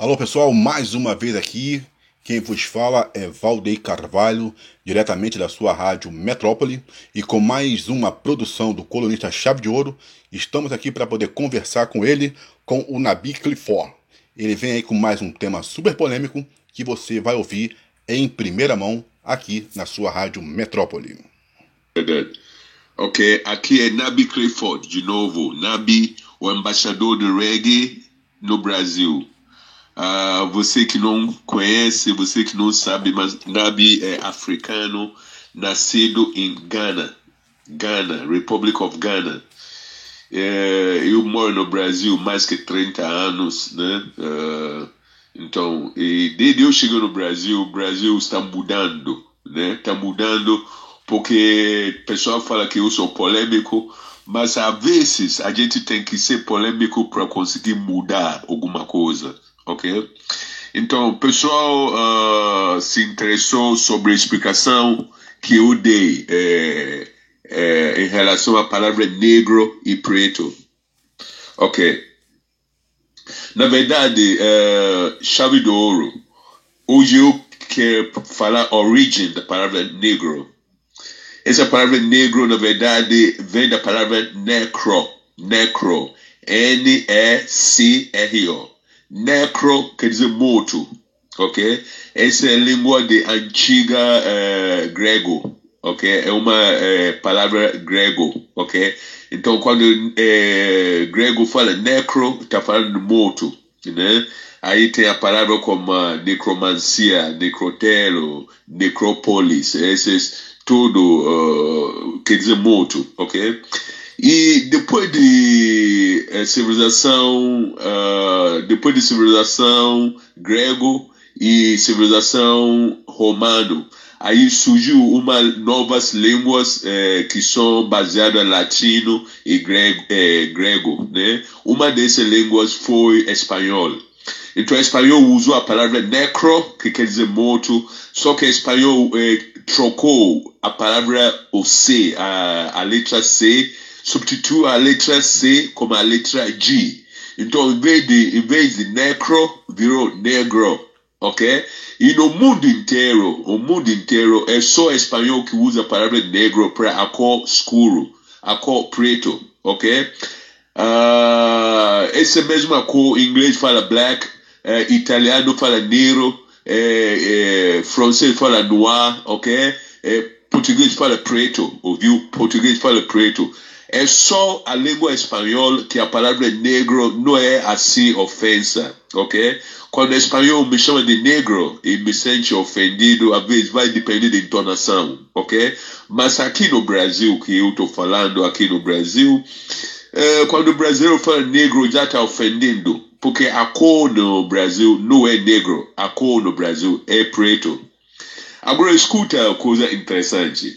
Alô pessoal, mais uma vez aqui. Quem vos fala é Valdeir Carvalho, diretamente da sua rádio Metrópole, e com mais uma produção do colunista Chave de Ouro, estamos aqui para poder conversar com ele, com o Nabi Clifford. Ele vem aí com mais um tema super polêmico que você vai ouvir em primeira mão aqui na sua rádio Metrópole. Ok, aqui é Nabi Clifford, de novo. Nabi, o embaixador do reggae no Brasil. Uh, você que não conhece, você que não sabe, mas Nabi é africano, nascido em Ghana, Ghana, Republic of Ghana. É, eu moro no Brasil mais que 30 anos, né? Uh, então, desde eu cheguei no Brasil, o Brasil está mudando, né? Está mudando porque o pessoal fala que eu sou polêmico, mas às vezes a gente tem que ser polêmico para conseguir mudar alguma coisa ok? Então, o pessoal uh, se interessou sobre a explicação que eu dei é, é, em relação à palavra negro e preto, ok? Na verdade, uh, chave do ouro, hoje eu quero falar a origem da palavra negro. Essa palavra negro, na verdade, vem da palavra necro, necro, N-E-C-R-O. Necro quer dizer morto, ok? Essa é a língua de antiga uh, grego, ok? É uma uh, palavra grego, ok? Então, quando uh, grego fala necro, está falando morto, né? Aí tem a palavra como necromancia, necrotelo, necrópolis, esses tudo uh, quer dizer morto, ok? E depois de é, civilização, uh, depois de civilização grego e civilização romano, aí surgiu uma novas línguas é, que são baseadas em latino e grego, é, grego, né? Uma dessas línguas foi espanhol. Então, espanhol usou a palavra necro, que quer dizer morto, só que espanhol trocou a palavra o C, a, a letra C, substitua a letra C como a letra G. Então, em vez de, em vez de necro, virou negro, ok? E no mundo inteiro, o mundo inteiro, é só espanhol que usa a palavra negro para a cor escuro, a cor preto, ok? Uh, essa mesma cor, em inglês fala black, uh, italiano fala nero, uh, francês fala noir, ok? Português fala preto, ouviu? Português fala preto. É só a língua espanhola que a palavra negro não é assim ofensa, ok? Quando o espanhol me chama de negro e me sente ofendido, às vezes vai depender da entonação, ok? Mas aqui no Brasil, que eu estou falando aqui no Brasil, é, quando o brasileiro fala negro já está ofendendo, porque a cor no Brasil não é negro, a cor no Brasil é preto. Agora escuta coisa interessante.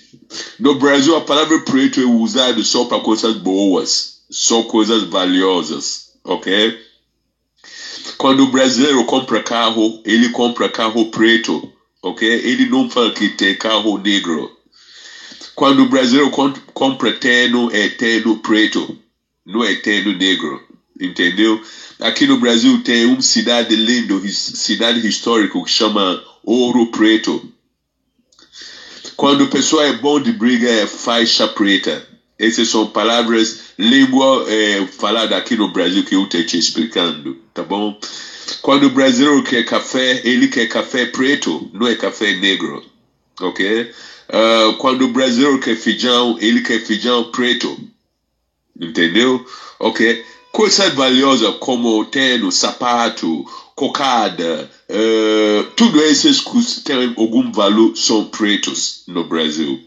No Brasil a palavra preto é usada só para coisas boas, só coisas valiosas, ok? Quando o brasileiro compra carro, ele compra carro preto, ok? Ele não fala que tem carro negro. Quando o brasileiro compra terno, é terno preto, não é terno negro, entendeu? Aqui no Brasil tem uma cidade linda, cidade histórica que chama Ouro Preto. Quando pessoa é bom de briga, é faixa preta. Essas são palavras, língua é, falada aqui no Brasil que eu estou te explicando, tá bom? Quando o brasileiro quer café, ele quer café preto, não é café negro, ok? Uh, quando o brasileiro quer feijão, ele quer feijão preto, entendeu? Ok? Coisas valiosas como terno, sapato, cocada, tudo esses que têm algum valor são pretos no Brasil.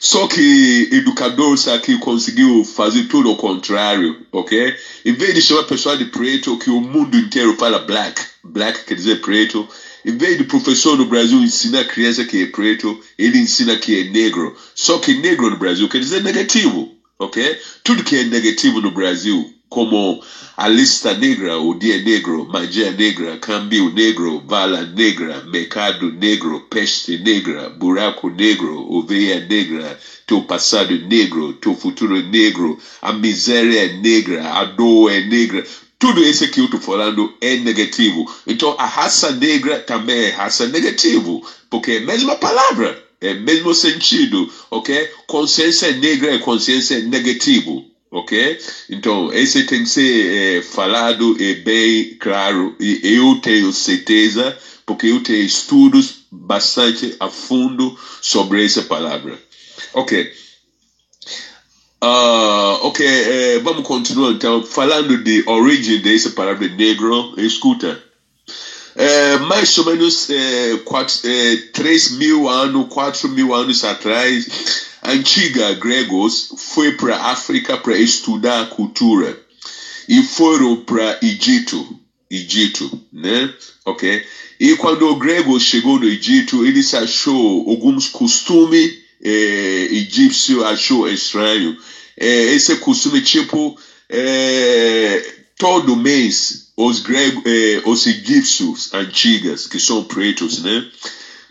Só que educadores aqui conseguiu fazer tudo ao contrário, ok? Em vez de chamar a pessoa de preto, que o mundo inteiro fala black, black quer dizer preto, em vez de professor no Brasil ensinar criança que é preto, ele ensina que é negro. Só que negro no Brasil quer dizer negativo, ok? Tudo que é negativo no Brasil como a lista negra, o dia negro, magia negra, câmbio negro, vala negra, mercado negro, peste negra, buraco negro, oveia negra, teu passado negro, teu futuro negro, a miséria é negra, a dor é negra. Tudo isso que eu estou falando é negativo. Então, a raça negra também é raça negativo, porque é a mesma palavra, é mesmo sentido, ok? Consciência negra é consciência negativo, ok? Então, esse tem que ser é, falado e bem claro, e eu tenho certeza, porque eu tenho estudos bastante a fundo sobre essa palavra. Ok. Uh, ok, eh, vamos continuar então. Falando de origem dessa palavra negro, escuta. Eh, mais ou menos eh, quatro, eh, 3 mil anos, 4 mil anos atrás, antiga gregos foi para a África para estudar a cultura e foram para Egito, Egito, né? Ok? E quando o grego chegou no Egito, ele achou alguns costumes é, egípcio achou estranho. É, esse costume, tipo, é, todo mês, os, gregos, é, os egípcios antigos, que são pretos, né?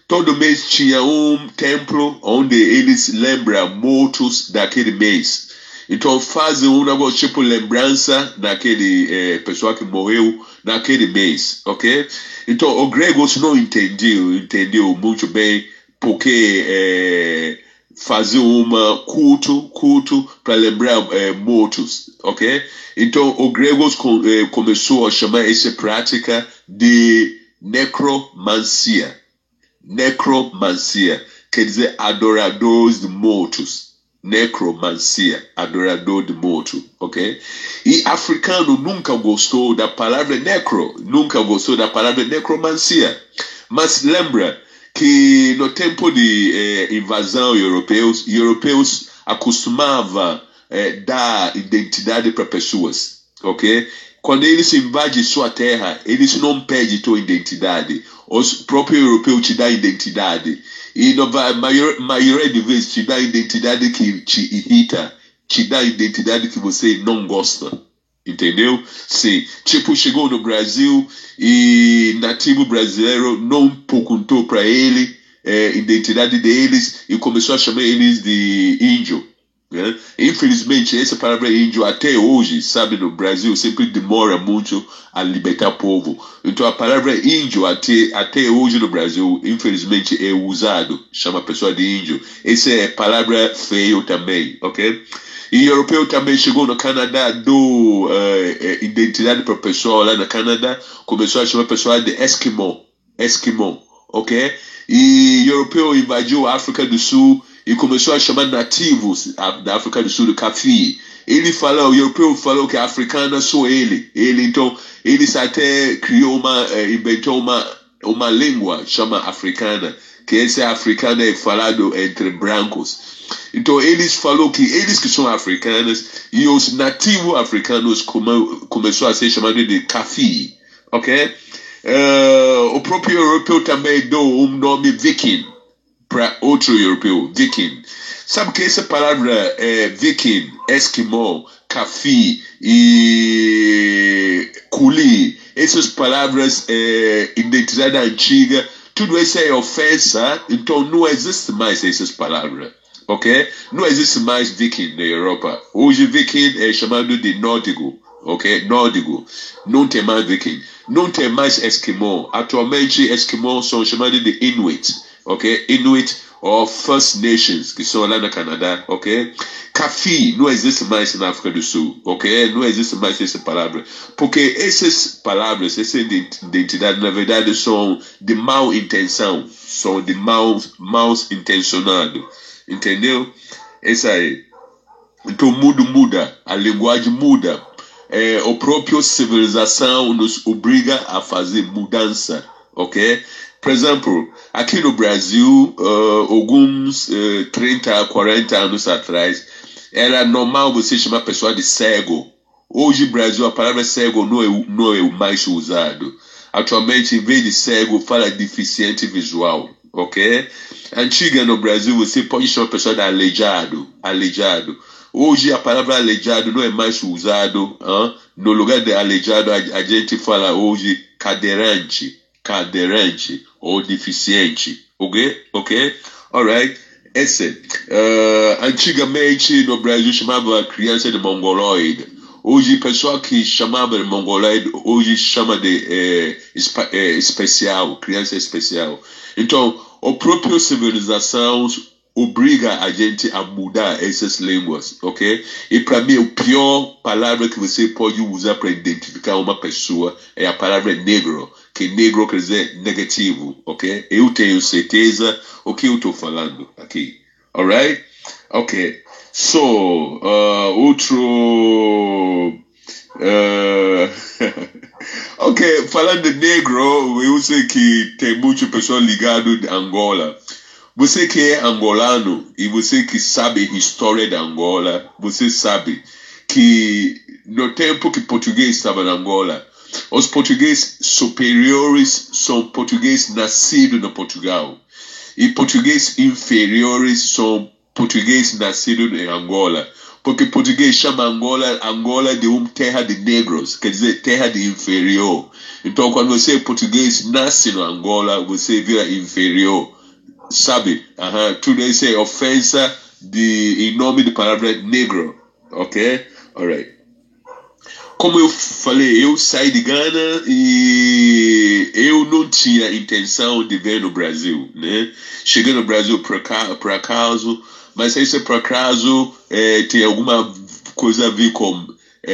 Todo mês tinha um templo onde eles lembram mortos daquele mês. Então fazem um negócio tipo lembrança daquele é, pessoa que morreu naquele mês, ok? Então os gregos não entendiam, entendeu muito bem porque é, fazer uma culto, culto para lembrar é, mortos, ok? Então o gregos com, é, começou a chamar essa prática de necromancia, necromancia, quer dizer adoradores de mortos, necromancia, adorador de morto, ok? E africano nunca gostou da palavra necro, nunca gostou da palavra necromancia, mas lembra que no tempo de eh, invasão europeus, europeus acostumavam eh, dar identidade para pessoas, ok? Quando eles invadem sua terra, eles não pedem tua identidade. Os próprios europeus te dão identidade. E a maior, maioria de vezes te dá identidade que te irrita, te dá identidade que você não gosta. Entendeu? Sim. Tipo, chegou no Brasil e nativo brasileiro não perguntou para ele é, identidade deles e começou a chamar eles de índio. Né? Infelizmente, essa palavra índio até hoje, sabe, no Brasil sempre demora muito a libertar povo. Então a palavra índio até, até hoje no Brasil, infelizmente, é usado, chama a pessoa de índio. Essa é palavra feio também, ok? E europeu também chegou no Canadá, deu uh, identidade para o pessoal lá no Canadá, começou a chamar o pessoal de Esquimó, Esquimó, ok? E europeu invadiu a África do Sul e começou a chamar nativos da África do Sul de Cafi. Ele falou, o europeu falou que africana sou ele. Ele então, eles até criou uma, uh, inventou uma uma língua chama africana, que essa africana é falado entre brancos. Então eles falou que eles que são africanos e os nativos africanos come, começou a ser chamado de Kafi, ok? Uh, o próprio europeu também deu um nome viking para outro europeu, viking. Sabe que essa palavra é viking, esquimó, Kafi e culi, essas palavras é identidade antiga, tudo isso é ofensa, então não existe mais essas palavras ok? Não existe mais viking na Europa. Hoje viking é chamado de nórdico, ok? Nórdico. Não tem mais viking. Não tem mais esquimó. Atualmente esquimó são chamados de inuit, ok? Inuit ou First Nations, que são lá no Canadá, ok? Cafi não existe mais na África do Sul, ok? Não existe mais essa palavra. Porque essas palavras, essa identidade, na verdade, são de mal intenção, são de mal, mal intencionado. Entendeu? Esse aí. Então, o mundo muda, a linguagem muda. É, a própria civilização nos obriga a fazer mudança, ok? Por exemplo, aqui no Brasil, uh, alguns uh, 30, 40 anos atrás, era normal você chamar a pessoa de cego. Hoje, no Brasil, a palavra cego não é, não é o mais usado. Atualmente, em vez de cego, fala deficiente visual ok? Antiga no Brasil, você pode chamar a pessoa de aleijado, aleijado. Hoje a palavra aleijado não é mais usado, hein? no lugar de aleijado a, a gente fala hoje cadeirante, cadeirante ou deficiente, ok? Ok? Alright? Esse. Uh, antigamente no Brasil chamava criança de mongoloide. Hoje, pessoal que chamava de mongoloide, hoje chama de é, é, especial, criança especial. Então, a própria civilização obriga a gente a mudar essas línguas, ok? E para mim, a pior palavra que você pode usar para identificar uma pessoa é a palavra negro, que negro quer dizer negativo, ok? Eu tenho certeza o que eu estou falando aqui, alright? Ok. So, uh, outro. Uh, ok, falando de negro, eu sei que tem muitas pessoas ligadas de Angola. Você que é angolano e você que sabe a história da Angola, você sabe que no tempo que português estava na Angola, os portugueses superiores são portugueses nascidos no Portugal e portugueses inferiores são português nascido em Angola. Porque português chama Angola Angola de uma terra de negros, quer dizer, terra de inferior. Então, quando você é português, nasce no Angola, você vira inferior sabe? Uhum. Tudo isso é ofensa de, em nome da palavra negro, ok? Alright. Como eu falei, eu saí de Gana e eu não tinha intenção de ver no Brasil, né? Cheguei no Brasil por, por acaso, mas esse por acaso é, tem alguma coisa a ver com